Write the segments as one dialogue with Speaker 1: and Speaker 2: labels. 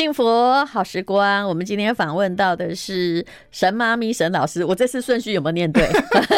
Speaker 1: 幸福好时光，我们今天访问到的是神妈咪沈老师。我这次顺序有没有念对？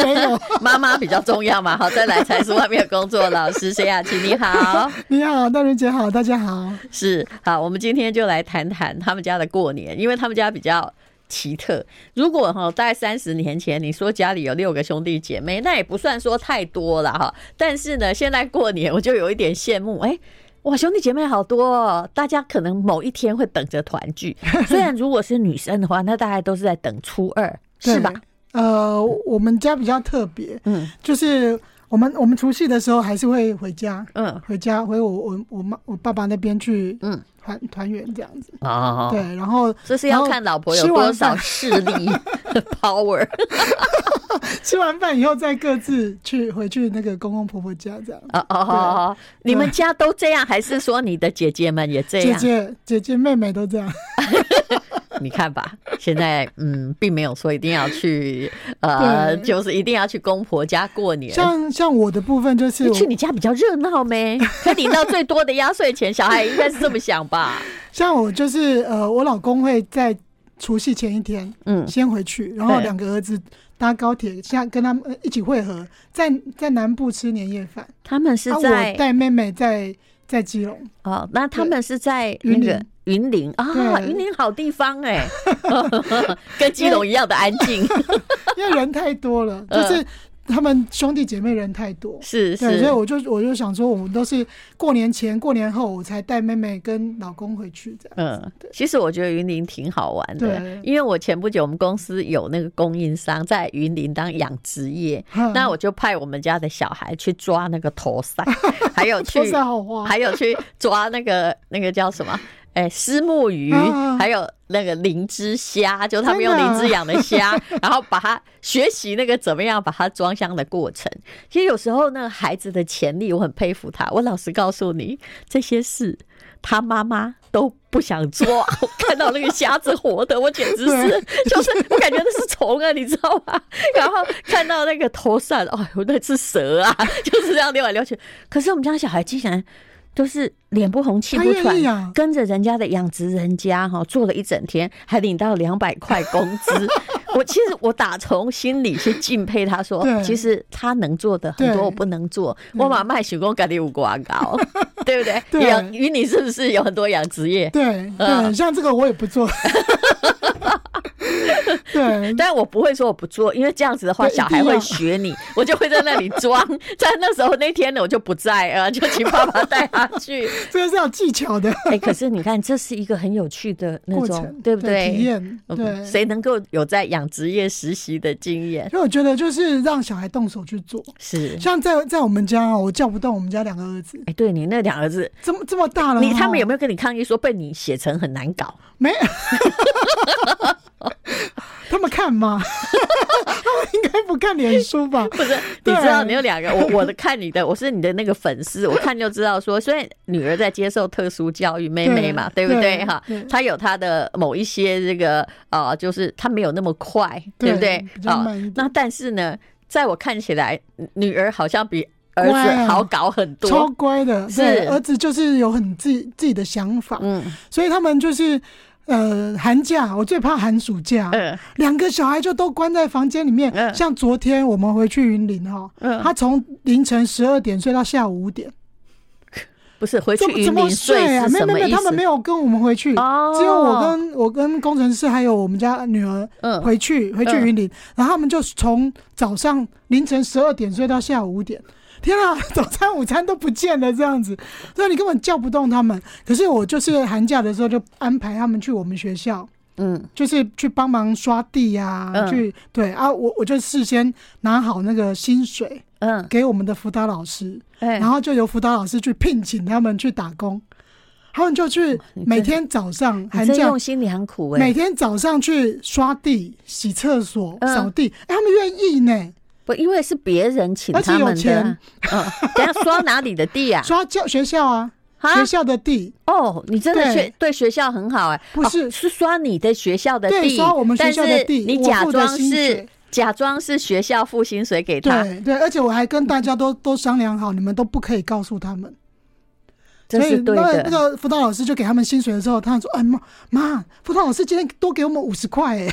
Speaker 2: 没有，
Speaker 1: 妈妈比较重要嘛。好，再来才是外面工作老师沈雅琪，你好，
Speaker 2: 你好，大人姐好，大家好。
Speaker 1: 是好，我们今天就来谈谈他们家的过年，因为他们家比较奇特。如果哈，大概三十年前你说家里有六个兄弟姐妹，那也不算说太多了哈。但是呢，现在过年我就有一点羡慕，哎。哇，兄弟姐妹好多哦！大家可能某一天会等着团聚。虽然如果是女生的话，那大概都是在等初二，是吧？
Speaker 2: 呃，我们家比较特别，嗯，就是我们我们除夕的时候还是会回家，嗯，回家回我我我妈我爸爸那边去，嗯。团团圆这样子啊，对，然后
Speaker 1: 这是要看老婆有多少势力 power。
Speaker 2: 吃完饭以后再各自去回去那个公公婆婆家这样。
Speaker 1: 哦哦哦，你们家都这样，还是说你的姐姐们也这样？
Speaker 2: 姐姐姐姐妹妹都这样。
Speaker 1: 你看吧，现在嗯，并没有说一定要去，呃，就是一定要去公婆家过年。
Speaker 2: 像像我的部分就是
Speaker 1: 去你家比较热闹没？可领到最多的压岁钱，小孩应该是这么想吧？
Speaker 2: 像我就是呃，我老公会在除夕前一天嗯先回去，然后两个儿子搭高铁，像跟他们一起会合，在在南部吃年夜饭。
Speaker 1: 他们是在
Speaker 2: 我带妹妹在在基隆
Speaker 1: 哦，那他们是在云林。云林啊，云林好地方哎，跟基隆一样的安静，
Speaker 2: 因为人太多了，就是他们兄弟姐妹人太多，
Speaker 1: 是是，
Speaker 2: 所以我就我就想说，我们都是过年前、过年后我才带妹妹跟老公回去这样。嗯，
Speaker 1: 其实我觉得云林挺好玩的，因为我前不久我们公司有那个供应商在云林当养殖业，那我就派我们家的小孩去抓那个头赛，还有去还有去抓那个那个叫什么？哎，虱目鱼，还有那个灵芝虾，就他们用灵芝养的虾，然后把它学习那个怎么样把它装箱的过程。其实有时候那个孩子的潜力，我很佩服他。我老实告诉你，这些事他妈妈都不想做。我看到那个虾子活的，我简直是，就是我感觉那是虫啊，你知道吗？然后看到那个头扇，哎呦，那是蛇啊，就是这样溜来溜去。可是我们家小孩竟然。都是脸不红气不喘，跟着人家的养殖人家哈做了一整天，还领到两百块工资。我其实我打从心里去敬佩他，说其实他能做的很多我不能做。我把卖手工咖喱五广告，对不对？养鱼你是不是有很多养殖业？
Speaker 2: 对对，像这个我也不做。对，
Speaker 1: 但我不会说我不做，因为这样子的话，小孩会学你，我就会在那里装。在那时候那天呢，我就不在啊，就请爸爸带他去。
Speaker 2: 这个是有技巧的。
Speaker 1: 哎，可是你看，这是一个很有趣的那种，对不对？
Speaker 2: 体验。对，
Speaker 1: 谁能够有在养殖业实习的经验？
Speaker 2: 所以我觉得就是让小孩动手去做。
Speaker 1: 是，
Speaker 2: 像在在我们家，我叫不动我们家两个儿子。
Speaker 1: 哎，对你那两个儿子
Speaker 2: 这么这么大了，
Speaker 1: 你他们有没有跟你抗议说被你写成很难搞？
Speaker 2: 没。他们看吗？他们应该不看脸书吧？
Speaker 1: 不是，你知道你有两个，我我的看你的，我是你的那个粉丝，我看就知道说，虽然女儿在接受特殊教育，妹妹嘛，对不对？哈，她有她的某一些这个啊，就是她没有那么快，对不对？啊，那但是呢，在我看起来，女儿好像比儿子好搞很多，
Speaker 2: 超乖的，是儿子就是有很自己自己的想法，嗯，所以他们就是。呃，寒假我最怕寒暑假，两个小孩就都关在房间里面。像昨天我们回去云林哈，他从凌晨十二点睡到下午五点，
Speaker 1: 不是回去云林睡啊？
Speaker 2: 没没没，他们没有跟我们回去，只有我跟我跟工程师还有我们家女儿回去回去云林，然后他们就从早上凌晨十二点睡到下午五点。天啊，早餐、午餐都不见了，这样子，所以你根本叫不动他们。可是我就是寒假的时候就安排他们去我们学校，嗯，就是去帮忙刷地呀、啊，嗯、去对啊，我我就事先拿好那个薪水，嗯，给我们的辅导老师，嗯、然后就由辅导老师去聘请他们去打工，他们就去每天早上寒假
Speaker 1: 用心，你很苦哎，
Speaker 2: 每天早上去刷地、洗厕所、扫地，哎、嗯，他们愿意呢。
Speaker 1: 不，因为是别人请他们的。嗯，等下刷哪里的地啊？
Speaker 2: 刷教学校啊，学校的地。哦，
Speaker 1: 你真的学对学校很好哎。
Speaker 2: 不是，
Speaker 1: 是刷你的学校的地，
Speaker 2: 刷我们学校的地。
Speaker 1: 你假装是假装是学校付薪水给他。
Speaker 2: 对对，而且我还跟大家都都商量好，你们都不可以告诉他们。
Speaker 1: 所以那
Speaker 2: 那个辅导老师就给他们薪水的时候，他们说：“哎妈妈，辅导老师今天多给我们五十块哎。”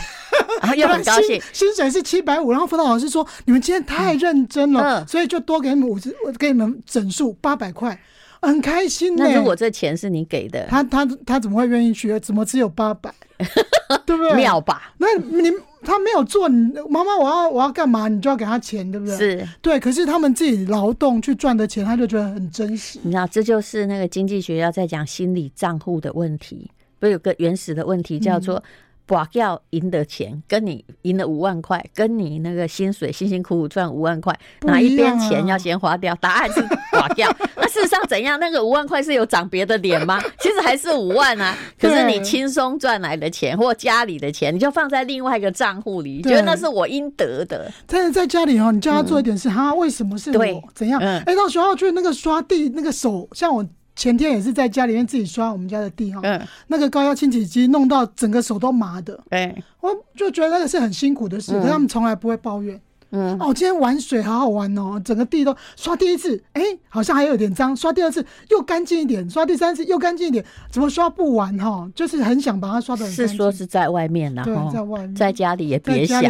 Speaker 1: 又很 高兴，
Speaker 2: 薪薪水是七百五，然后辅导老师说：“你们今天太认真了，嗯、所以就多给你们五十，我给你们整数八百块。”很开心呢。
Speaker 1: 那如果这钱是你给的，
Speaker 2: 他他他怎么会愿意去？怎么只有八百？对不对？
Speaker 1: 妙吧？
Speaker 2: 那你他没有做，妈妈我要我要干嘛？你就要给他钱，对不对？
Speaker 1: 是
Speaker 2: 对。可是他们自己劳动去赚的钱，他就觉得很珍惜。
Speaker 1: 你知道，这就是那个经济学要在讲心理账户的问题。不是有个原始的问题叫做。嗯刮掉赢的钱，跟你赢了五万块，跟你那个薪水辛辛苦苦赚五万块，哪一边钱要先花掉？答案是刮掉。那事实上怎样？那个五万块是有长别的脸吗？其实还是五万啊。可是你轻松赚来的钱或家里的钱，你就放在另外一个账户里，觉得那是我应得的。
Speaker 2: 但是在家里哦，你叫他做一点事，他为什么是我？怎样？哎，到学校去那个刷地，那个手像我。前天也是在家里面自己刷我们家的地哈，嗯，那个高压清洗机弄到整个手都麻的，哎，我就觉得那个是很辛苦的事，可他们从来不会抱怨，嗯，哦，今天玩水好好玩哦，整个地都刷第一次，哎，好像还有点脏，刷第二次又干净一点，刷第三次又干净一点，怎么刷不完哈？就是很想把它刷的很。
Speaker 1: 是说是在外面呢，
Speaker 2: 对，在外面，
Speaker 1: 在家里也别想。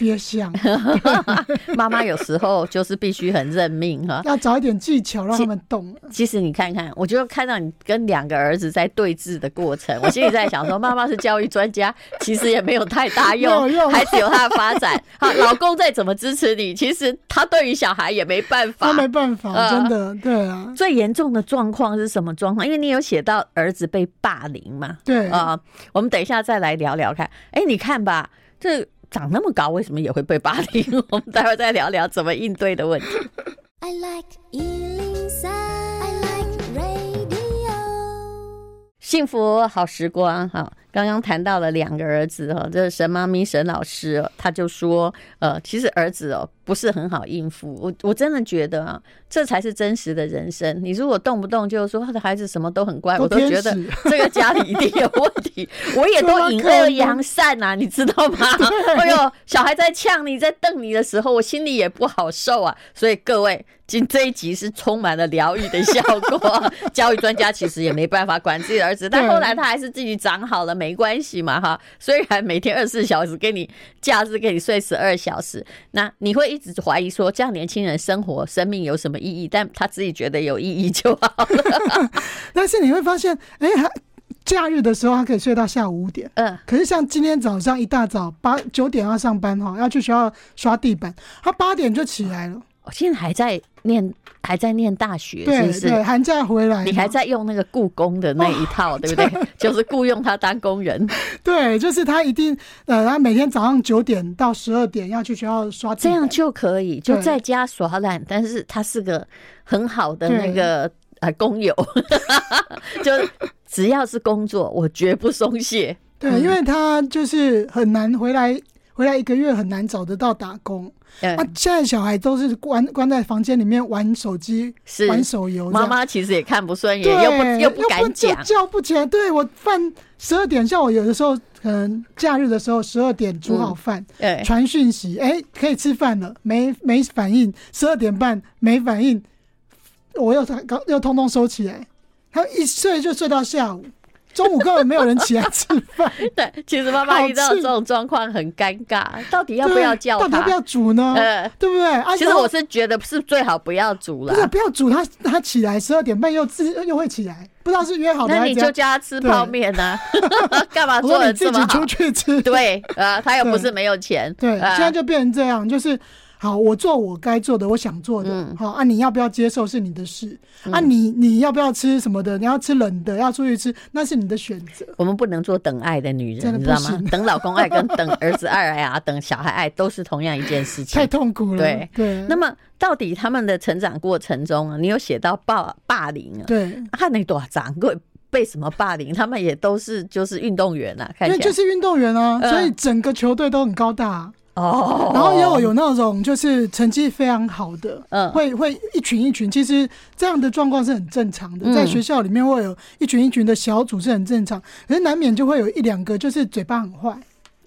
Speaker 2: 别想，
Speaker 1: 妈妈有时候就是必须很认命哈，
Speaker 2: 要找一点技巧让他们懂。
Speaker 1: 其实你看看，我就看到你跟两个儿子在对峙的过程，我心里在想说，妈妈是教育专家，其实也没有太大用，孩子有他的发展。好，老公再怎么支持你，其实他对于小孩也没办法，
Speaker 2: 他没办法，真的，对啊。
Speaker 1: 最严重的状况是什么状况？因为你有写到儿子被霸凌嘛？
Speaker 2: 对
Speaker 1: 啊，我们等一下再来聊聊看。哎，你看吧，这。长那么高，为什么也会被霸凌？我们待会再聊聊怎么应对的问题。I like 幸福好时光，哈，刚刚谈到了两个儿子，哈，这是沈妈咪沈老师，他就说，呃，其实儿子哦不是很好应付，我我真的觉得啊，这才是真实的人生。你如果动不动就说他的孩子什么都很乖，我都觉得 这个家里一定有问题。我也都隐恶扬善呐，你知道吗？哎 呦，小孩在呛你，在瞪你的时候，我心里也不好受啊。所以各位。今这一集是充满了疗愈的效果。教育专家其实也没办法管自己的儿子，但后来他还是自己长好了，没关系嘛哈。虽然每天二十四小时给你假日给你睡十二小时，那你会一直怀疑说这样年轻人生活生命有什么意义？但他自己觉得有意义就好了。
Speaker 2: 但是你会发现，哎，假日的时候他可以睡到下午五点，嗯，可是像今天早上一大早八九点要上班哈，要去学校刷地板，他八点就起来了。
Speaker 1: 我现在还在念，还在念大学，是不是？
Speaker 2: 对，寒假回来，
Speaker 1: 你还在用那个雇工的那一套，对不对？就是雇佣他当工人。
Speaker 2: 对，就是他一定呃，他每天早上九点到十二点要去学校刷，
Speaker 1: 这样就可以就在家耍懒。但是他是个很好的那个呃工友，就只要是工作，我绝不松懈。
Speaker 2: 对，因为他就是很难回来。回来一个月很难找得到打工，那、嗯啊、现在小孩都是关关在房间里面玩手机，是玩手游。
Speaker 1: 妈妈其实也看不顺眼，又不又不敢讲，
Speaker 2: 叫不起来。对，我饭十二点，像我有的时候可能假日的时候十二点煮好饭，传讯息，哎、欸，可以吃饭了，没没反应，十二点半没反应，我又刚又通通收起来，他一睡就睡到下午。中午根本没有人起来吃饭。
Speaker 1: 对，其实妈妈遇到这种状况很尴尬，到底要不要叫他？
Speaker 2: 到底要不要煮呢？呃，对不对？
Speaker 1: 啊，其实我是觉得是最好不要煮了。
Speaker 2: 不是，不要煮，他他起来十二点半又自又会起来，不知道是约好的。
Speaker 1: 那你就叫他吃泡面呢？干嘛做的这么好？
Speaker 2: 自己出去吃。
Speaker 1: 对，呃，他又不是没有钱。
Speaker 2: 对，现在就变成这样，就是。好，我做我该做的，我想做的。嗯、好啊，你要不要接受是你的事。嗯、啊你，你你要不要吃什么的？你要吃冷的，要出去吃，那是你的选择。
Speaker 1: 我们不能做等爱的女人，你知道吗？等老公爱跟等儿子爱啊，等小孩爱都是同样一件事情。
Speaker 2: 太痛苦了。
Speaker 1: 对
Speaker 2: 对。
Speaker 1: 对那么，到底他们的成长过程中啊，你有写到霸霸凌啊？
Speaker 2: 对。
Speaker 1: 他那多长过被什么霸凌？他们也都是就是运动员啊，看起来
Speaker 2: 因为就是运动员啊，所以整个球队都很高大。哦，然后也有有那种就是成绩非常好的，嗯，会会一群一群，其实这样的状况是很正常的，在学校里面会有一群一群的小组是很正常，可是难免就会有一两个就是嘴巴很坏，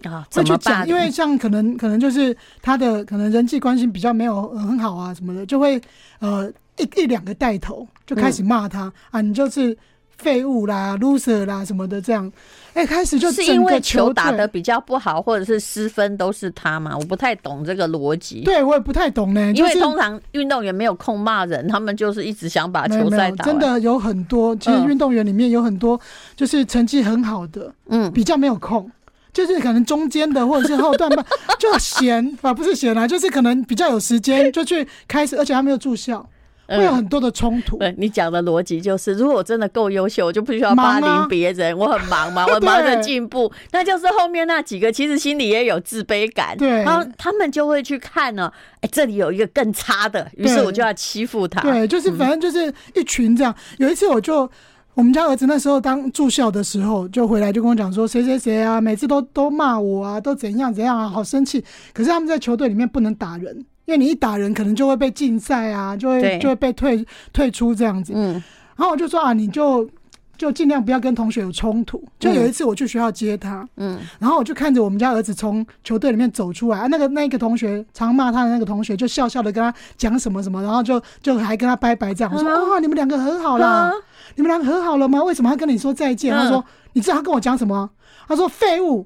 Speaker 1: 啊，
Speaker 2: 会去讲，因为像可能可能就是他的可能人际关系比较没有很好啊什么的，就会呃一一两个带头就开始骂他、嗯、啊，你就是。废物啦，loser 啦，什么的，这样，哎、欸，开始就是
Speaker 1: 因为球打的比较不好，或者是失分都是他嘛？我不太懂这个逻辑。
Speaker 2: 对，我也不太懂呢。
Speaker 1: 因为通常运动员没有空骂人，他们就是一直想把球赛打。
Speaker 2: 真的有很多，其实运动员里面有很多，就是成绩很好的，嗯，比较没有空，就是可能中间的或者是后段吧，就闲啊，不是闲啊，就是可能比较有时间就去开始，而且他没有住校。会有很多的冲突。
Speaker 1: 对，你讲的逻辑就是，如果我真的够优秀，我就不需要霸凌别人。我很忙嘛，我忙着进步。那就是后面那几个其实心里也有自卑感，对，然后他们就会去看呢。哎，这里有一个更差的，于是我就要欺负他。
Speaker 2: 对，就是反正就是一群这样。有一次我就我们家儿子那时候当住校的时候，就回来就跟我讲说，谁谁谁啊，每次都都骂我啊，都怎样怎样啊，好生气。可是他们在球队里面不能打人。因为你一打人，可能就会被禁赛啊，就会就会被退退出这样子。嗯，然后我就说啊，你就就尽量不要跟同学有冲突。就有一次我去学校接他，嗯，然后我就看着我们家儿子从球队里面走出来，啊，那个那个同学常骂他的那个同学，就笑笑的跟他讲什么什么，然后就就还跟他拜拜这样。我说哇，你们两个和好了，你们两个和好了吗？为什么他跟你说再见？他说你知道他跟我讲什么？他说废物，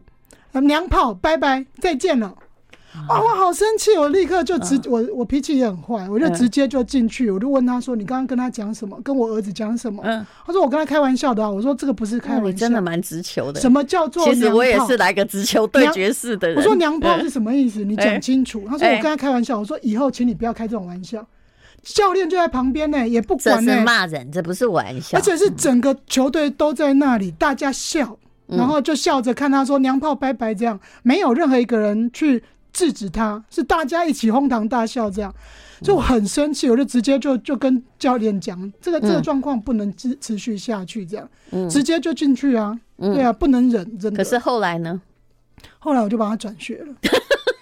Speaker 2: 娘炮，拜拜，再见了。啊！我好生气，我立刻就直我我脾气也很坏，我就直接就进去，我就问他说：“你刚刚跟他讲什么？跟我儿子讲什么？”嗯，他说：“我跟他开玩笑的啊。”我说：“这个不是开玩笑。”你
Speaker 1: 真的蛮直球的。
Speaker 2: 什么叫做？
Speaker 1: 其实我也是来个直球对决式的人。
Speaker 2: 我说：“娘炮是什么意思？你讲清楚。”他说：“我跟他开玩笑。”我说：“以后请你不要开这种玩笑。”教练就在旁边呢，也不管呢。
Speaker 1: 这是骂人，这不是玩笑。
Speaker 2: 而且是整个球队都在那里，大家笑，然后就笑着看他说：“娘炮拜拜。”这样没有任何一个人去。制止他，是大家一起哄堂大笑，这样。就我很生气，我就直接就就跟教练讲，这个这个状况不能持持续下去，这样，嗯、直接就进去啊，嗯、对啊，不能忍，真的。
Speaker 1: 可是后来呢？
Speaker 2: 后来我就把他转学了。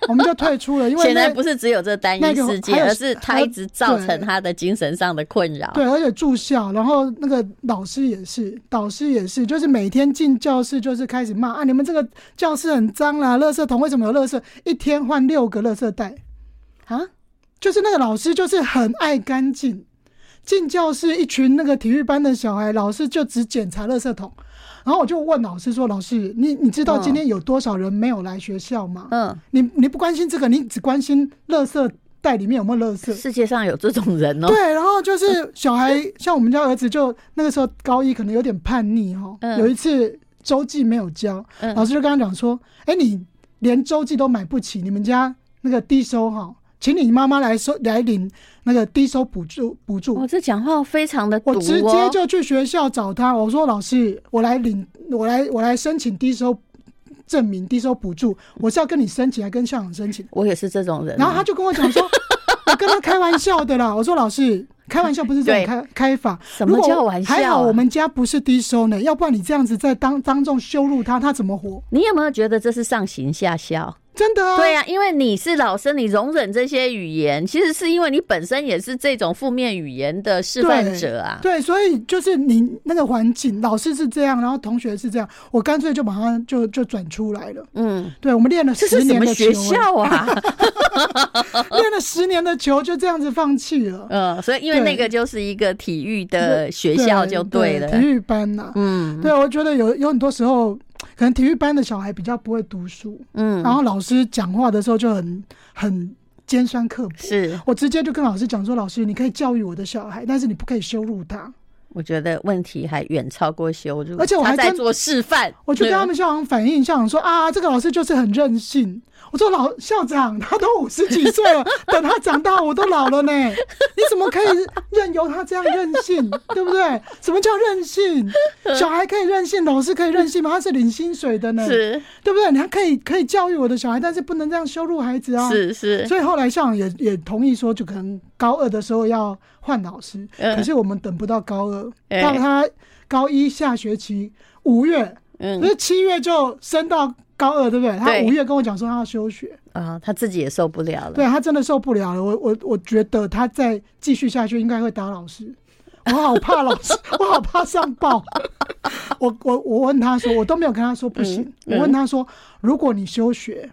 Speaker 2: 我们就退出了，因为
Speaker 1: 现在不是只有这单一事件，而是他一直造成他的精神上的困扰。
Speaker 2: 对，而且住校，然后那个老师也是，导师也是，就是每天进教室就是开始骂啊，你们这个教室很脏啦，垃圾桶为什么有垃圾？一天换六个垃圾袋啊？就是那个老师就是很爱干净，进教室一群那个体育班的小孩，老师就只检查垃圾桶。然后我就问老师说：“老师，你你知道今天有多少人没有来学校吗？嗯，你你不关心这个，你只关心垃圾袋里面有没有垃圾。
Speaker 1: 世界上有这种人哦。
Speaker 2: 对，然后就是小孩，像我们家儿子，就那个时候高一，可能有点叛逆哈。有一次周记没有交，老师就跟他讲说：‘哎，你连周记都买不起，你们家那个低收哈。’”请你妈妈来收来领那个低收补助补助。
Speaker 1: 我这讲话非常的，
Speaker 2: 我直接就去学校找他，我说老师，我来领，我来我来申请低收证明、低收补助，我是要跟你申请，还跟校长申请。
Speaker 1: 我也是这种人。
Speaker 2: 然后他就跟我讲说，我跟他开玩笑的啦。我说老师，开玩笑不是这种开开法。
Speaker 1: 什么叫玩笑？
Speaker 2: 还好我们家不是低收呢，要不然你这样子在当当众羞辱他，他怎么活？
Speaker 1: 你有没有觉得这是上行下效？
Speaker 2: 真的啊，
Speaker 1: 对呀，因为你是老师，你容忍这些语言，其实是因为你本身也是这种负面语言的示范者啊。
Speaker 2: 对，所以就是你那个环境，老师是这样，然后同学是这样，我干脆就马上就就转出来了。嗯，对，我们练了十年的球，
Speaker 1: 学校啊，
Speaker 2: 练了十年的球就这样子放弃了。
Speaker 1: 嗯，所以因为那个就是一个体育的学校就对了，
Speaker 2: 体育班呐。嗯，对，我觉得有有很多时候。可能体育班的小孩比较不会读书，嗯，然后老师讲话的时候就很很尖酸刻薄。
Speaker 1: 是
Speaker 2: 我直接就跟老师讲说：“老师，你可以教育我的小孩，但是你不可以羞辱他。”
Speaker 1: 我觉得问题还远超过羞辱，
Speaker 2: 而且我还
Speaker 1: 在做示范。
Speaker 2: 我就跟他们校长反映，校长说：“啊，这个老师就是很任性。”我说老校长，他都五十几岁了，等他长大，我都老了呢。你怎么可以任由他这样任性，对不对？什么叫任性？小孩可以任性，老师可以任性吗？他是领薪水的呢，是，对不对？你还可以可以教育我的小孩，但是不能这样羞辱孩子啊。
Speaker 1: 是是。
Speaker 2: 所以后来校长也也同意说，就可能高二的时候要换老师。可是我们等不到高二，到他高一下学期五月，嗯，所以七月就升到。高二对不对？他五月跟我讲说他要休学
Speaker 1: 啊，他自己也受不了了。
Speaker 2: 对，他真的受不了了。我我我觉得他再继续下去应该会打老师。我好怕老师，我好怕上报。我我我问他说，我都没有跟他说不行。嗯嗯、我问他说，如果你休学，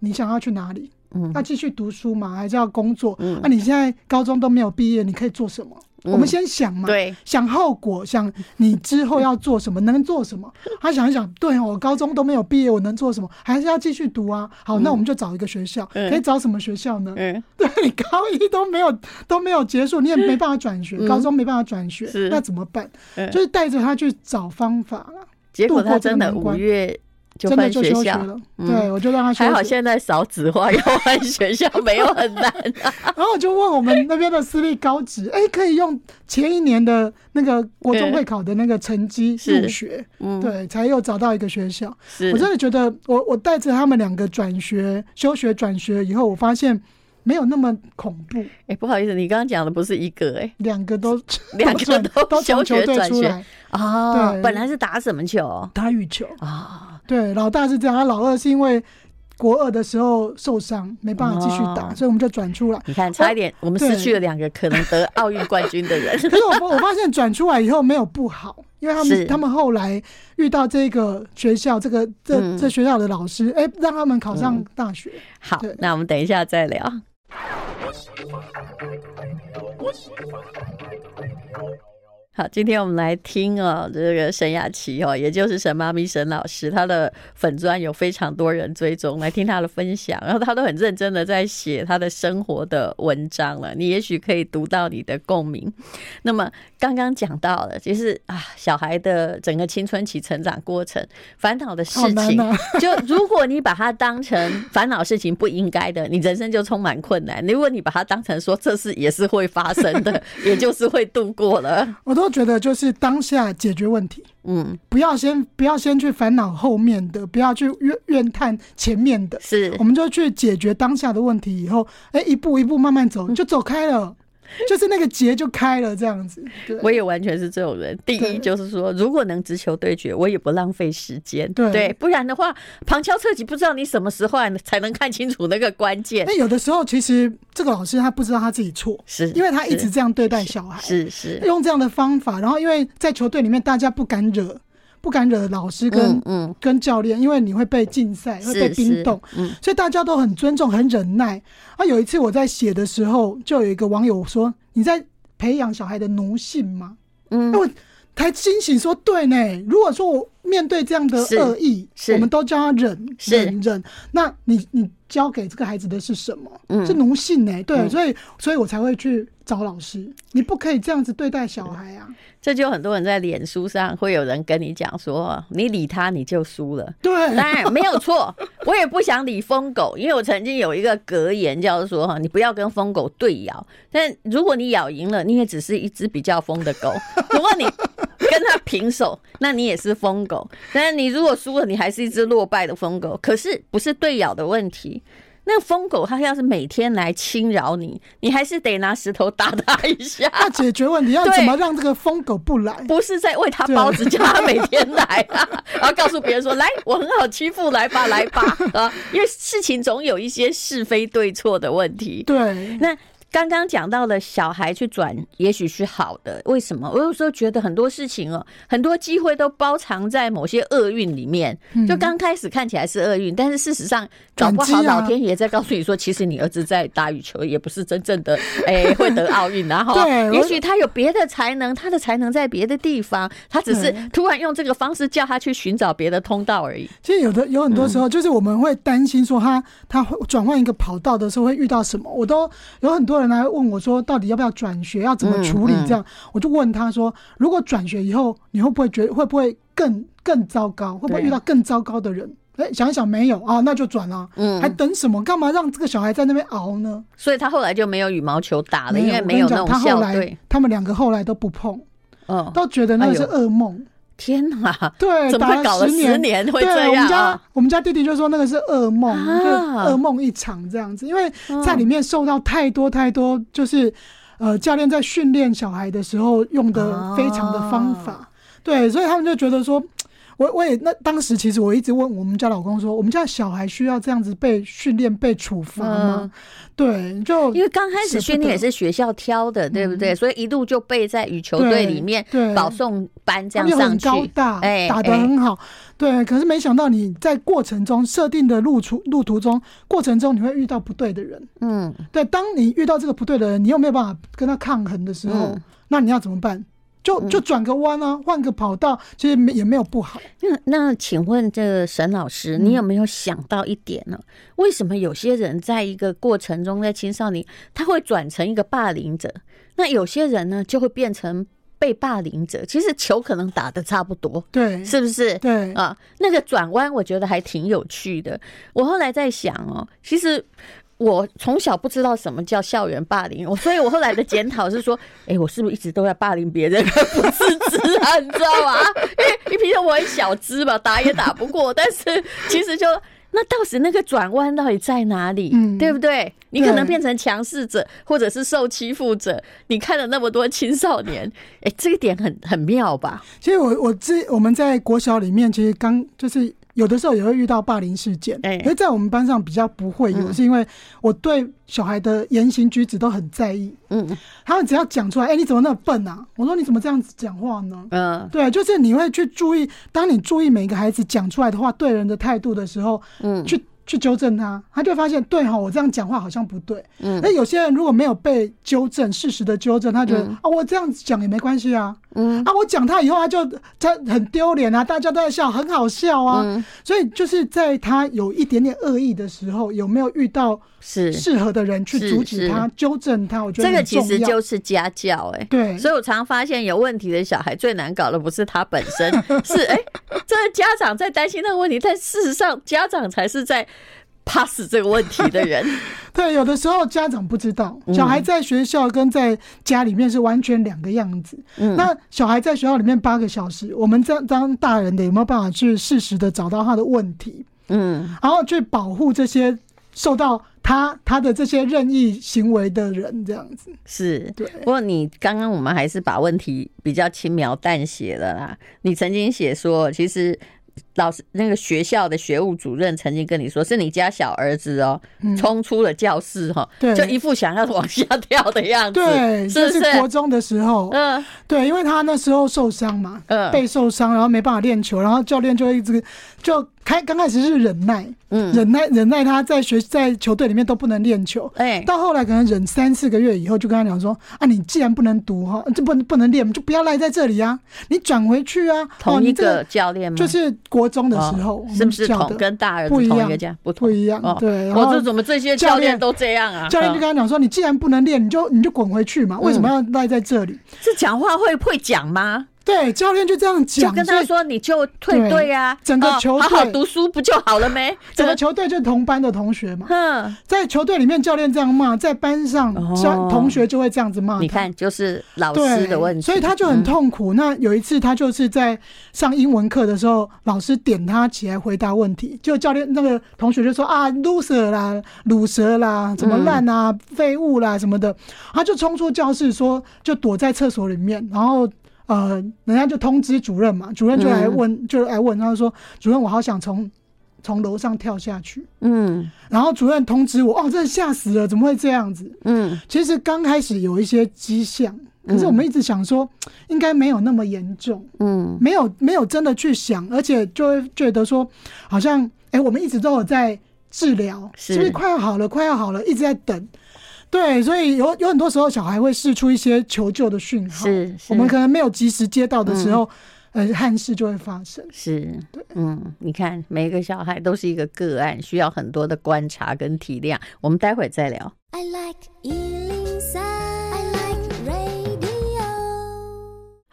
Speaker 2: 你想要去哪里？嗯，要继续读书吗？还是要工作？嗯，那、啊、你现在高中都没有毕业，你可以做什么？嗯、我们先想嘛，
Speaker 1: 对，
Speaker 2: 想后果，想你之后要做什么，能做什么。他想一想，对，我高中都没有毕业，我能做什么？还是要继续读啊？好，那我们就找一个学校，嗯、可以找什么学校呢？嗯，对，你高一都没有都没有结束，你也没办法转学，嗯、高中没办法转学，那怎么办？嗯、就是带着他去找方法了。
Speaker 1: 结果他真的五月。就换学校
Speaker 2: 了，对，我就让他学。
Speaker 1: 还好现在少子化，要换学校没有很难。
Speaker 2: 然后我就问我们那边的私立高职，哎，可以用前一年的那个国中会考的那个成绩入学，嗯对，才又找到一个学校。我真的觉得，我我带着他们两个转学、休学、转学以后，我发现没有那么恐怖。
Speaker 1: 哎，不好意思，你刚刚讲的不是一个，哎，
Speaker 2: 两个都
Speaker 1: 两个都
Speaker 2: 都休学转学
Speaker 1: 啊。对，本来是打什么球？
Speaker 2: 打羽球啊。对，老大是这样，他老二是因为国二的时候受伤，没办法继续打，哦、所以我们就转出来。
Speaker 1: 你看，差一点，我们失去了两个可能得奥运冠军的人。
Speaker 2: 可是我我发现转出来以后没有不好，因为他们他们后来遇到这个学校，这个这、嗯、这学校的老师，哎，让他们考上大学。嗯、
Speaker 1: 好，那我们等一下再聊。好，今天我们来听哦，这个沈雅琪哦，也就是沈妈咪沈老师，她的粉砖有非常多人追踪，来听她的分享，然后她都很认真的在写她的生活的文章了，你也许可以读到你的共鸣。那么刚刚讲到了，其实啊，小孩的整个青春期成长过程，烦恼的事情，啊、就如果你把它当成烦恼事情不应该的，你人生就充满困难；如果你把它当成说这事也是会发生的，也就是会度过了。
Speaker 2: 我都。我觉得就是当下解决问题，嗯，不要先不要先去烦恼后面的，不要去怨怨叹前面的，
Speaker 1: 是，
Speaker 2: 我们就去解决当下的问题，以后，哎，一步一步慢慢走，就走开了。就是那个结就开了，这样子。
Speaker 1: 我也完全是这种人。第一就是说，如果能直球对决，我也不浪费时间。对，不然的话，旁敲侧击，不知道你什么时候才能看清楚那个关键。
Speaker 2: 那有的时候，其实这个老师他不知道他自己错，是因为他一直这样对待小孩，
Speaker 1: 是是
Speaker 2: 用这样的方法。然后因为在球队里面，大家不敢惹。不敢惹老师跟跟教练，因为你会被禁赛，会被冰冻，嗯，所以大家都很尊重、很忍耐。啊，有一次我在写的时候，就有一个网友说：“你在培养小孩的奴性吗？”嗯，我才惊醒说：“对呢，如果说我面对这样的恶意，我们都叫他忍忍忍，那你你教给这个孩子的是什么？嗯，是奴性呢？对，所以所以我才会去找老师。你不可以这样子对待小孩啊。”
Speaker 1: 这就很多人在脸书上会有人跟你讲说，你理他你就输了。
Speaker 2: 对，
Speaker 1: 当然没有错。我也不想理疯狗，因为我曾经有一个格言叫做说，你不要跟疯狗对咬。但如果你咬赢了，你也只是一只比较疯的狗。如果你跟他平手，那你也是疯狗。但是你如果输了，你还是一只落败的疯狗。可是不是对咬的问题。那个疯狗，它要是每天来侵扰你，你还是得拿石头打它一下。
Speaker 2: 要解决问题，要怎么让这个疯狗不来？
Speaker 1: 不是在喂它包子，叫它每天来啊，然后告诉别人说：“来，我很好欺负，来吧，来吧。”啊，因为事情总有一些是非对错的问题。
Speaker 2: 对，
Speaker 1: 那。刚刚讲到了小孩去转，也许是好的。为什么？我有时候觉得很多事情哦，很多机会都包藏在某些厄运里面。就刚开始看起来是厄运，但是事实上，搞不好老天爷在告诉你说，其实你儿子在打羽球也不是真正的 哎会得奥运。然后，也许他有别的才能，他的才能在别的地方，他只是突然用这个方式叫他去寻找别的通道而已。
Speaker 2: 其实有的有很多时候，就是我们会担心说他他会转换一个跑道的时候会遇到什么。我都有很多人。来问我说，到底要不要转学？要怎么处理？这样，我就问他说，如果转学以后，你会不会觉得会不会更更糟糕？会不会遇到更糟糕的人？哎，想一想，没有啊，那就转了。嗯，还等什么？干嘛让这个小孩在那边熬呢？
Speaker 1: 所以他后来就没有羽毛球打了，因为没有那种校队。他后来，
Speaker 2: 他们两个后来都不碰，嗯，都觉得那是噩梦。
Speaker 1: 天哪！
Speaker 2: 对，
Speaker 1: 怎么会搞了十年会这样？
Speaker 2: 我们家我们家弟弟就说那个是噩梦，就噩梦一场这样子，因为在里面受到太多太多，就是呃教练在训练小孩的时候用的非常的方法，对，所以他们就觉得说，我我也那当时其实我一直问我们家老公说，我们家小孩需要这样子被训练、被处罚吗？嗯、对，就
Speaker 1: 因为刚开始训练也是学校挑的，对不对？嗯、所以一路就被在羽球队里面，对保送班这样上去，
Speaker 2: 高大，哎，打得很好。哎、对，可是没想到你在过程中设定的路途路途中，过程中你会遇到不对的人。嗯，对，当你遇到这个不对的人，你又没有办法跟他抗衡的时候，嗯、那你要怎么办？就就转个弯啊，换个跑道，其实也没有不好。
Speaker 1: 那那请问这个沈老师，你有没有想到一点呢？为什么有些人在一个过程中，在青少年他会转成一个霸凌者？那有些人呢，就会变成被霸凌者？其实球可能打的差不多，
Speaker 2: 对，
Speaker 1: 是不是？
Speaker 2: 对
Speaker 1: 啊，那个转弯我觉得还挺有趣的。我后来在想哦，其实。我从小不知道什么叫校园霸凌，我所以我后来的检讨是说，哎、欸，我是不是一直都在霸凌别人，不自知啊？你知道吗？因为你平常我很小只嘛，打也打不过，但是其实就那到时那个转弯到底在哪里？嗯，对不对？你可能变成强势者，或者是受欺负者。你看了那么多青少年，哎、欸，这一点很很妙吧？
Speaker 2: 其实我我之我们在国小里面，其实刚就是。有的时候也会遇到霸凌事件，哎，在我们班上比较不会有，是因为我对小孩的言行举止都很在意。嗯，他们只要讲出来，哎，你怎么那么笨啊？我说你怎么这样子讲话呢？嗯，对，就是你会去注意，当你注意每个孩子讲出来的话对人的态度的时候，嗯，去。去纠正他，他就发现对哈，我这样讲话好像不对。嗯，那有些人如果没有被纠正，事实的纠正，他觉得啊、我这样子讲也没关系啊。嗯，啊，我讲他以后，他就他很丢脸啊，大家都在笑，很好笑啊。嗯，所以就是在他有一点点恶意的时候，有没有遇到是适合的人去阻止他、纠正他？我觉得
Speaker 1: 这个其实就是家教、欸，哎，对。所以我常常发现有问题的小孩最难搞的不是他本身，是哎、欸，这个家长在担心那个问题，但事实上家长才是在。pass 这个问题的人，
Speaker 2: 对，有的时候家长不知道，小孩在学校跟在家里面是完全两个样子。嗯，那小孩在学校里面八个小时，我们这样当大人的有没有办法去适时的找到他的问题？嗯，然后去保护这些受到他他的这些任意行为的人，这样子
Speaker 1: 是对。不过你刚刚我们还是把问题比较轻描淡写了啦。你曾经写说，其实。老师，那个学校的学务主任曾经跟你说，是你家小儿子哦，冲出了教室哈，就一副想要往下跳的样子。
Speaker 2: 对，是是国中的时候，嗯，对，因为他那时候受伤嘛，嗯，背受伤，然后没办法练球，然后教练就一直就开，刚开始是忍耐，嗯，忍耐忍耐他在学在球队里面都不能练球，哎，到后来可能忍三四个月以后，就跟他讲说啊，你既然不能读哈，就不不能练，就不要赖在这里啊，你转回去啊。
Speaker 1: 同一个教练吗？
Speaker 2: 就是国中的时候，
Speaker 1: 是不是同跟大儿子同一个家？不
Speaker 2: 不一样，对。
Speaker 1: 我说怎么这些教练都这样啊？
Speaker 2: 教练就跟他讲说，你既然不能练，你就你就滚回去嘛，为什么要赖在这里？
Speaker 1: 是讲话会会讲吗？
Speaker 2: 对，教练就这样讲，
Speaker 1: 就跟他说你就退队啊，
Speaker 2: 整个球队好
Speaker 1: 好读书不就好了没？
Speaker 2: 整个球队就同班的同学嘛。嗯，在球队里面教练这样骂，在班上教同学就会这样子骂。
Speaker 1: 你看，就是老师的问题，
Speaker 2: 所以他就很痛苦。那有一次他就是在上英文课的时候，老师点他起来回答问题，就教练那个同学就说啊，loser 啦，鲁蛇啦，怎么烂啊，废物啦什么的，他就冲出教室说，就躲在厕所里面，然后。呃，人家就通知主任嘛，主任就来问，嗯、就来问，他说：“主任，我好想从从楼上跳下去。”嗯，然后主任通知我，哦，真的吓死了，怎么会这样子？嗯，其实刚开始有一些迹象，可是我们一直想说，应该没有那么严重，嗯，没有没有真的去想，而且就会觉得说，好像哎、欸，我们一直都有在治疗，是不是快要好了？快要好了，一直在等。对，所以有有很多时候，小孩会试出一些求救的讯号，是，是我们可能没有及时接到的时候，嗯、呃，憾事就会发生。
Speaker 1: 是，对，嗯，你看，每个小孩都是一个个案，需要很多的观察跟体谅。我们待会儿再聊。I like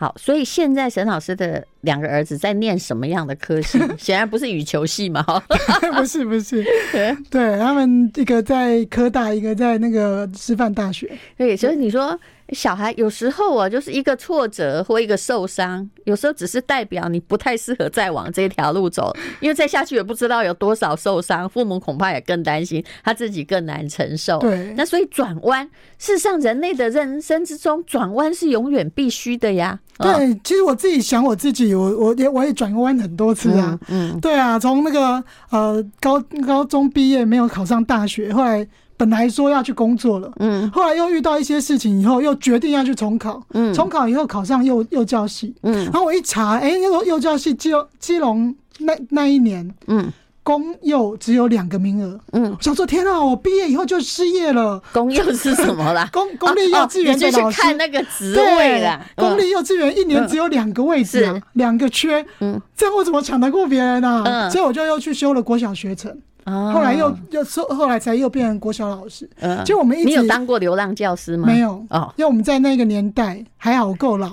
Speaker 1: 好，所以现在沈老师的两个儿子在念什么样的科系？显然不是羽球系嘛？
Speaker 2: 不是，不是，对，对他们一个在科大，一个在那个师范大学。
Speaker 1: 对，所以你说，小孩有时候啊，就是一个挫折或一个受伤，有时候只是代表你不太适合再往这条路走，因为再下去也不知道有多少受伤，父母恐怕也更担心，他自己更难承受。
Speaker 2: 对，
Speaker 1: 那所以转弯，事实上人类的人生之中，转弯是永远必须的呀。
Speaker 2: 对，其实我自己想我自己，我我也我也转过弯很多次啊。嗯，对啊，从那个呃高高中毕业没有考上大学，后来。本来说要去工作了，嗯，后来又遇到一些事情，以后又决定要去重考，嗯，重考以后考上幼幼教系，嗯，然后我一查，哎、欸，那个幼教系基隆基隆那那一年，嗯，公幼只有两个名额，嗯，我想说天啊，我毕业以后就失业了。
Speaker 1: 公幼是什么啦？
Speaker 2: 公公立幼稚园的老师，
Speaker 1: 哦哦、看那个职位啦。
Speaker 2: 公立幼稚园一年只有两个位置，啊，两、嗯、个缺，嗯，这样我怎么抢得过别人呢？嗯，所以我就又去修了国小学程。后来又又说，后来才又变成国小老师。嗯，就我们一直
Speaker 1: 你有当过流浪教师吗？
Speaker 2: 没有哦，因为我们在那个年代还好够老，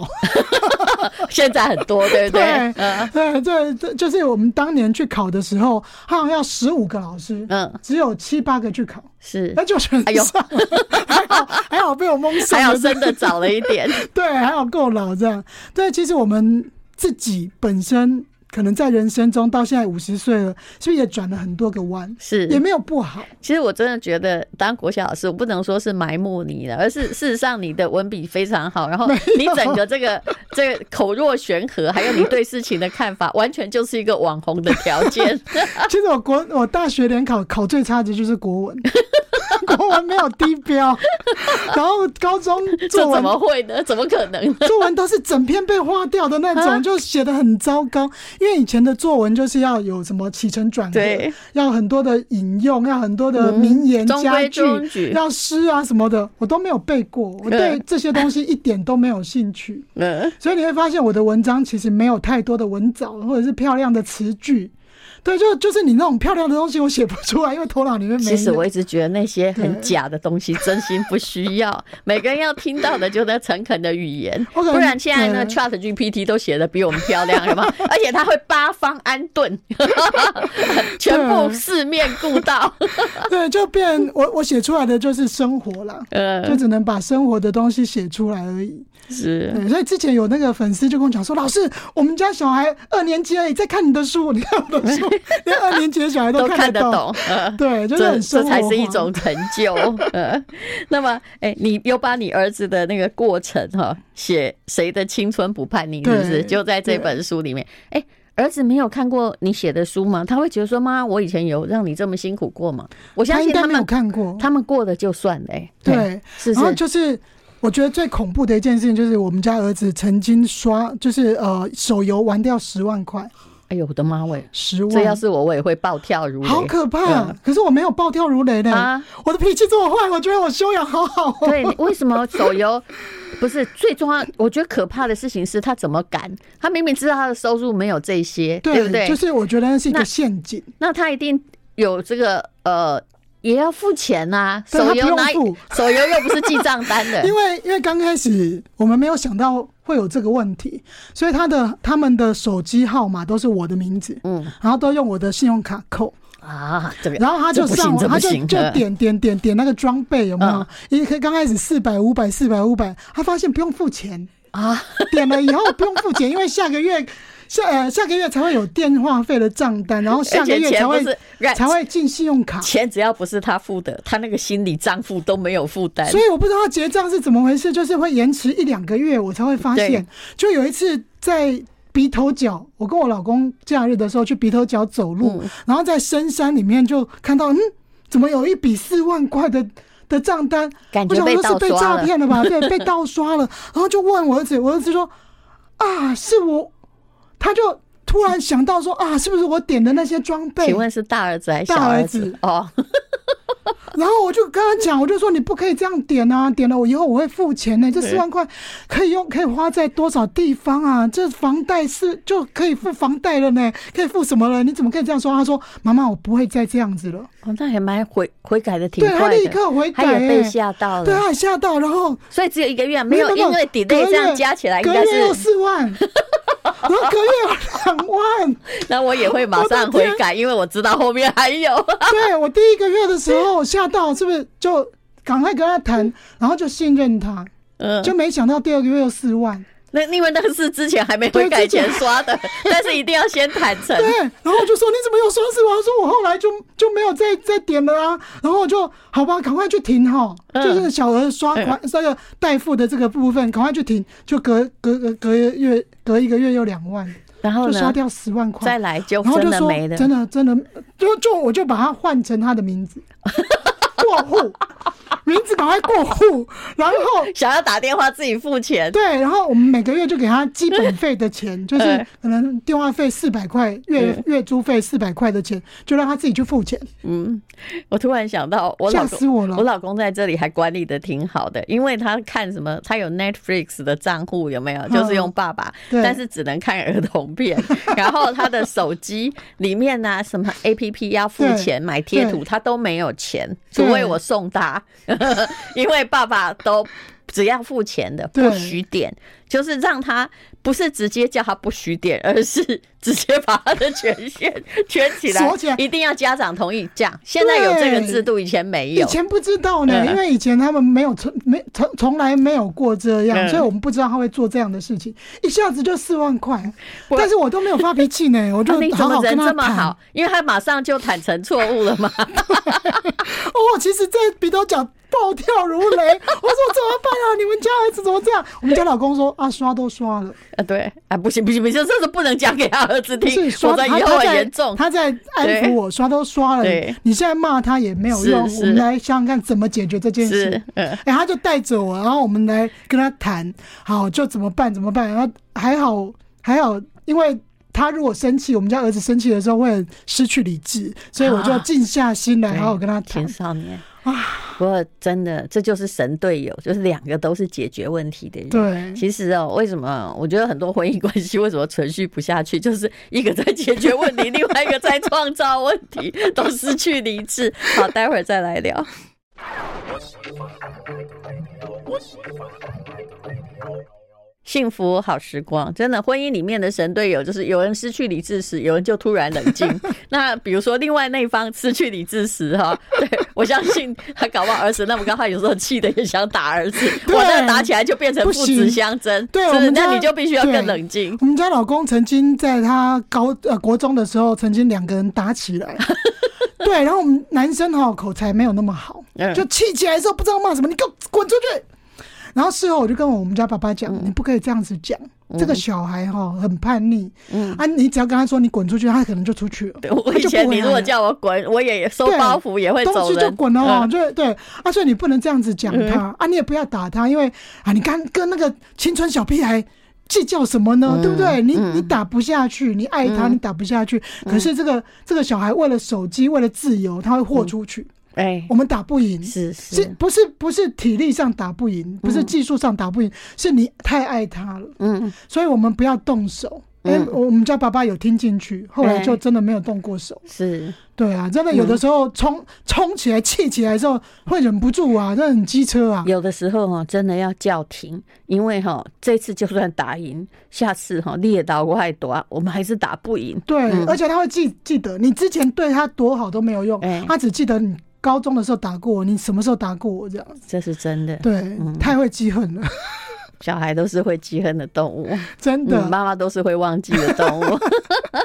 Speaker 1: 现在很多对不对？
Speaker 2: 对对对，就是我们当年去考的时候，好像要十五个老师，嗯，只有七八个去考，
Speaker 1: 是。
Speaker 2: 那就全上，还好还好被我蒙上，
Speaker 1: 还好生的早了一点，
Speaker 2: 对，还好够老这样。对，其实我们自己本身。可能在人生中到现在五十岁了，是不是也转了很多个弯？
Speaker 1: 是，
Speaker 2: 也没有不好。
Speaker 1: 其实我真的觉得当国小老师，我不能说是埋没你了，而是 事实上你的文笔非常好，然后你整个这个 这个口若悬河，还有你对事情的看法，完全就是一个网红的条件。
Speaker 2: 其实我国我大学联考考最差的就是国文。国文没有低标，然后高中作文
Speaker 1: 怎么会呢？怎么可能？
Speaker 2: 作文都是整篇被划掉的那种，就写的很糟糕。因为以前的作文就是要有什么起承转合，要很多的引用，要很多的名言佳句，要诗啊什么的，我都没有背过。我对这些东西一点都没有兴趣。嗯，所以你会发现我的文章其实没有太多的文藻或者是漂亮的词句。对，就就是你那种漂亮的东西，我写不出来，因为头脑里面没。
Speaker 1: 其实我一直觉得那些很假的东西，真心不需要。每个人要听到的，就那诚恳的语言，不然现在那 Chat GPT 都写的比我们漂亮，有吗？而且他会八方安顿，全部四面顾到。
Speaker 2: 对，就变我我写出来的就是生活了，就只能把生活的东西写出来而已。
Speaker 1: 是，
Speaker 2: 所以之前有那个粉丝就跟我讲说：“老师，我们家小孩二年级而已，在看你的书，你看我的书。”连二年级的小孩都看得懂，对，就是很
Speaker 1: 这才是一种成就。呃，那么，哎，你又把你儿子的那个过程哈，写谁的青春不叛逆，是不是？就在这本书里面。哎，儿子没有看过你写的书吗？他会觉得说：“妈，我以前有让你这么辛苦过吗？”我相信他们
Speaker 2: 看过，
Speaker 1: 他们过的就算了。
Speaker 2: 对，是是，就是我觉得最恐怖的一件事情，就是我们家儿子曾经刷，就是呃，手游玩掉十万块。
Speaker 1: 哎呦我的妈喂！
Speaker 2: 十万，
Speaker 1: 这要是我，我也会暴跳如雷，
Speaker 2: 好可怕！嗯、可是我没有暴跳如雷的，啊、我的脾气这么坏，我觉得我修养好好、喔。
Speaker 1: 对，为什么手游 不是最重要？我觉得可怕的事情是他怎么敢？他明明知道他的收入没有这些，对，对不对？
Speaker 2: 就是我觉得那是一个陷阱
Speaker 1: 那。那他一定有这个呃。也要付钱呐、啊，手游拿 手游又不是记账单的。
Speaker 2: 因为因为刚开始我们没有想到会有这个问题，所以他的他们的手机号码都是我的名字，嗯，然后都用我的信用卡扣
Speaker 1: 啊，这个，
Speaker 2: 然后他就上网，他就就点点点点那个装备有没有？因为刚开始四百五百四百五百，他发现不用付钱啊，点了以后不用付钱，因为下个月。下呃下个月才会有电话费的账单，然后下个月才会才会进信用卡。
Speaker 1: 钱只要不是他付的，他那个心理账户都没有负担。
Speaker 2: 所以我不知道结账是怎么回事，就是会延迟一两个月，我才会发现。就有一次在鼻头角，我跟我老公假日的时候去鼻头角走路，嗯、然后在深山里面就看到，嗯，怎么有一笔四万块的的账单？
Speaker 1: 感
Speaker 2: 觉是被诈骗了吧？对，被盗刷了。然后就问我儿子，我儿子说：“啊，是我。”他就突然想到说啊，是不是我点的那些装备？
Speaker 1: 请问是大儿子还是小儿子？哦。
Speaker 2: 然后我就跟他讲，我就说你不可以这样点啊，点了我以后我会付钱呢。这四万块可以用，可以花在多少地方啊？这房贷是就可以付房贷了呢，可以付什么了？你怎么可以这样说？他说妈妈，我不会再这样子了。
Speaker 1: 哦，那也蛮悔悔改的挺快的。
Speaker 2: 对，他立刻悔改，
Speaker 1: 他也被吓到了。
Speaker 2: 对，他也吓到，然后
Speaker 1: 所以只有一个月没有，因为 delay 这样加起来应该是
Speaker 2: 隔月有四万。然后隔月两万，
Speaker 1: 那我也会马上悔改，因为我知道后面还有。
Speaker 2: 对，我第一个月的时候吓到，是不是就赶快跟他谈，然后就信任他。嗯，就没想到第二个月又四万。
Speaker 1: 那因为那个是之前还没悔改前刷的，但是一定要先坦诚。
Speaker 2: 对，然后我就说你怎么又刷四万？我说我后来就就没有再再点了啊。然后我就好吧，赶快去停哈，就是小额刷款这个代付的这个部分，赶快去停，就隔隔隔隔月隔一个月又两万，
Speaker 1: 然后
Speaker 2: 就刷掉十万块，
Speaker 1: 再来就真的没了，
Speaker 2: 真的真的就就我就把它换成他的名字。过户，名字赶快过户，然后
Speaker 1: 想要打电话自己付钱。
Speaker 2: 对，然后我们每个月就给他基本费的钱，就是可能电话费四百块，月月租费四百块的钱，就让他自己去付钱。
Speaker 1: 嗯，我突然想到，我老公，吓
Speaker 2: 死我了！
Speaker 1: 我老公在这里还管理的挺好的，因为他看什么，他有 Netflix 的账户有没有？就是用爸爸，但是只能看儿童片。然后他的手机里面呢，什么 APP 要付钱买贴图，他都没有钱。除非我送他，因为爸爸都只要付钱的，不许点，就是让他不是直接叫他不许点，而是直接把他的权限圈起来，一定要家长同意。这样现在有这个制度，以前没有，
Speaker 2: 以前不知道呢，因为以前他们没有从没从从来没有过这样，所以我们不知道他会做这样的事情，一下子就四万块，但是我都没有发脾气呢，我就好好跟他谈，
Speaker 1: 因为他马上就坦诚错误了嘛。
Speaker 2: 哦，其实这鼻头角暴跳如雷，我说怎么办啊？你们家儿子怎么这样？我们家老公说啊，刷都刷了，
Speaker 1: 啊对啊，不行不行不行，这是不能讲给他儿子听，
Speaker 2: 刷
Speaker 1: 的以后很严重。
Speaker 2: 他在安抚我，刷都刷了，你现在骂他也没有用。我们来想想看怎么解决这件事。哎，他就带着我，然后我们来跟他谈，好就怎么办怎么办？然后还好还好，因为。他如果生气，我们家儿子生气的时候会失去理智，所以我就要静下心来，好好跟他谈。
Speaker 1: 青少年啊，不过真的，这就是神队友，就是两个都是解决问题的人。
Speaker 2: 对，
Speaker 1: 其实哦，为什么我觉得很多婚姻关系为什么存续不下去，就是一个在解决问题，另外一个在创造问题，都失去理智。好，待会儿再来聊。幸福好时光，真的，婚姻里面的神队友就是有人失去理智时，有人就突然冷静。那比如说，另外那一方失去理智时，哈，对我相信他搞不好儿子那么刚，他有时候气的也想打儿子，我那打起来就变成父子相争。
Speaker 2: 对，我们
Speaker 1: 那你就必须要更冷静。
Speaker 2: 我们家老公曾经在他高呃国中的时候，曾经两个人打起来。对，然后我们男生哈口才没有那么好，就气起来的时候不知道骂什么，你给我滚出去。然后事后我就跟我们家爸爸讲，你不可以这样子讲，这个小孩哈很叛逆，嗯啊，你只要跟他说你滚出去，他可能就出去了。
Speaker 1: 我以前你如果叫我滚，我也收包袱也会走人。东西
Speaker 2: 就滚了，就对啊，所以你不能这样子讲他啊，你也不要打他，因为啊，你刚跟那个青春小屁孩计较什么呢？对不对？你你打不下去，你爱他，你打不下去。可是这个这个小孩为了手机，为了自由，他会豁出去。哎，我们打不赢，是是，不是不是体力上打不赢，不是技术上打不赢，是你太爱他了。嗯，所以我们不要动手。哎，我们家爸爸有听进去，后来就真的没有动过手。是，对啊，真的有的时候冲冲起来、气起来的时候会忍不住啊，真的很机车啊。
Speaker 1: 有的时候哈，真的要叫停，因为哈，这次就算打赢，下次哈猎刀快夺，我们还是打不赢。
Speaker 2: 对，而且他会记记得你之前对他多好都没有用，他只记得你。高中的时候打过我，你什么时候打过我？这样
Speaker 1: 这是真的。
Speaker 2: 对，嗯、太会记恨了。
Speaker 1: 小孩都是会记恨的动物，
Speaker 2: 真的。
Speaker 1: 妈妈、嗯、都是会忘记的动物。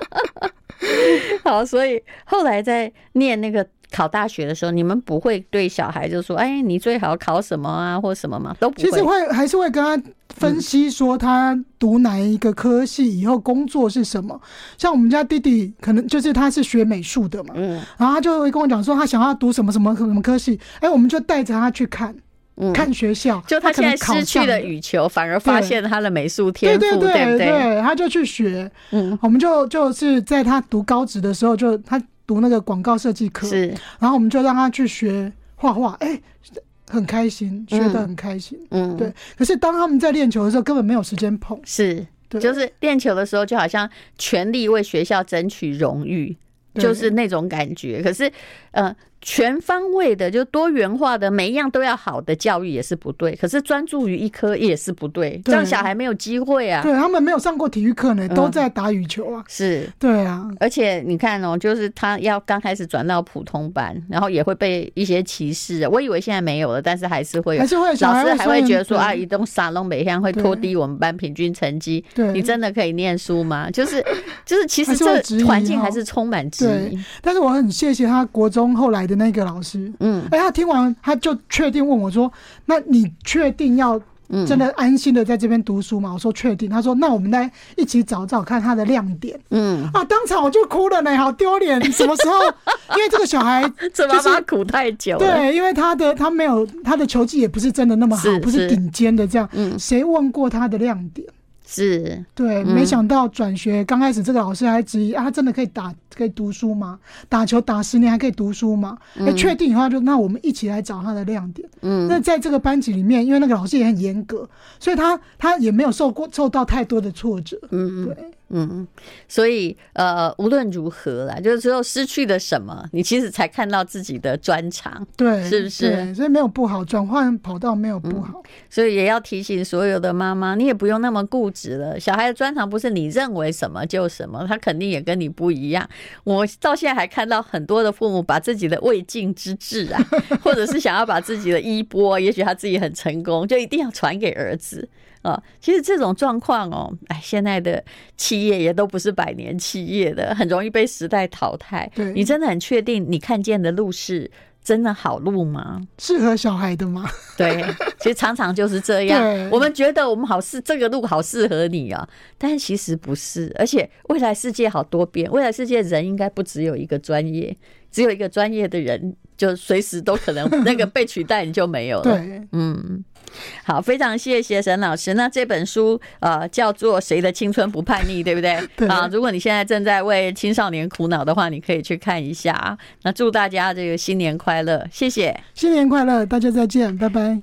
Speaker 1: 好，所以后来在念那个考大学的时候，你们不会对小孩就说：“哎，你最好考什么啊，或什么吗？”都不会。
Speaker 2: 其实会还是会跟他分析说，他读哪一个科系，以后工作是什么。像我们家弟弟，可能就是他是学美术的嘛，嗯，然后他就会跟我讲说，他想要读什么什么什么科系。哎，我们就带着他去看。看学校，
Speaker 1: 就他现在失去了羽球，反而发现他的美术天赋，对对对对，
Speaker 2: 他就去学。嗯，我们就就是在他读高职的时候，就他读那个广告设计科，是，然后我们就让他去学画画，哎，很开心，学得很开心。嗯，对。可是当他们在练球的时候，根本没有时间碰。
Speaker 1: 是，就是练球的时候，就好像全力为学校争取荣誉，就是那种感觉。可是，呃。全方位的，就多元化的，每一样都要好的教育也是不对。可是专注于一科也是不对，这样小孩没有机会啊。
Speaker 2: 对，他们没有上过体育课呢，都在打羽球啊。
Speaker 1: 是，
Speaker 2: 对啊。
Speaker 1: 而且你看哦，就是他要刚开始转到普通班，然后也会被一些歧视。我以为现在没有了，但是还是会有，
Speaker 2: 还是会老
Speaker 1: 师还会觉得说啊，移动沙龙每天会拖低我们班平均成绩。对，你真的可以念书吗？就 是就是，其实这环境还是充满质疑。
Speaker 2: 但是我很谢谢他国中后来的那个老师，嗯，哎，他听完他就确定问我说：“那你确定要真的安心的在这边读书吗？”我说：“确定。”他说：“那我们来一起找找看他的亮点。”嗯，啊，当场我就哭了呢，好丢脸！什么时候？因为这个小孩
Speaker 1: 这妈妈苦太久了，
Speaker 2: 对，因为他的他没有他的球技也不是真的那么好，不是顶尖的这样。嗯，谁问过他的亮点？
Speaker 1: 是
Speaker 2: 对，没想到转学刚开始，这个老师还质疑啊，他真的可以打可以读书吗？打球打十年还可以读书吗？哎，确定以后就那我们一起来找他的亮点。嗯，那在这个班级里面，因为那个老师也很严格，所以他他也没有受过受到太多的挫折。嗯，对。
Speaker 1: 嗯，所以呃，无论如何啦，就是只有失去了什么，你其实才看到自己的专长，
Speaker 2: 对，
Speaker 1: 是不是？
Speaker 2: 所以没有不好，转换跑道没有不好，嗯。所以
Speaker 1: 也要提醒所有的妈妈，你也不用那么固执了。小孩的专长不是你认为什么就什么，他肯定也跟你不一样。我到现在还看到很多的父母把自己的未竟之志啊，或者是想要把自己的衣钵，也许他自己很成功，就一定要传给儿子。啊，其实这种状况哦，哎，现在的企业也都不是百年企业的，很容易被时代淘汰。对，你真的很确定你看见的路是真的好路吗？
Speaker 2: 适合小孩的吗？
Speaker 1: 对，其实常常就是这样。我们觉得我们好适这个路好适合你啊，但其实不是。而且未来世界好多变，未来世界人应该不只有一个专业，只有一个专业的人就随时都可能 那个被取代，你就没有了。对，嗯。好，非常谢谢沈老师。那这本书呃叫做《谁的青春不叛逆》，对不对？对。啊，如果你现在正在为青少年苦恼的话，你可以去看一下啊。那祝大家这个新年快乐，谢谢。
Speaker 2: 新年快乐，大家再见，拜拜。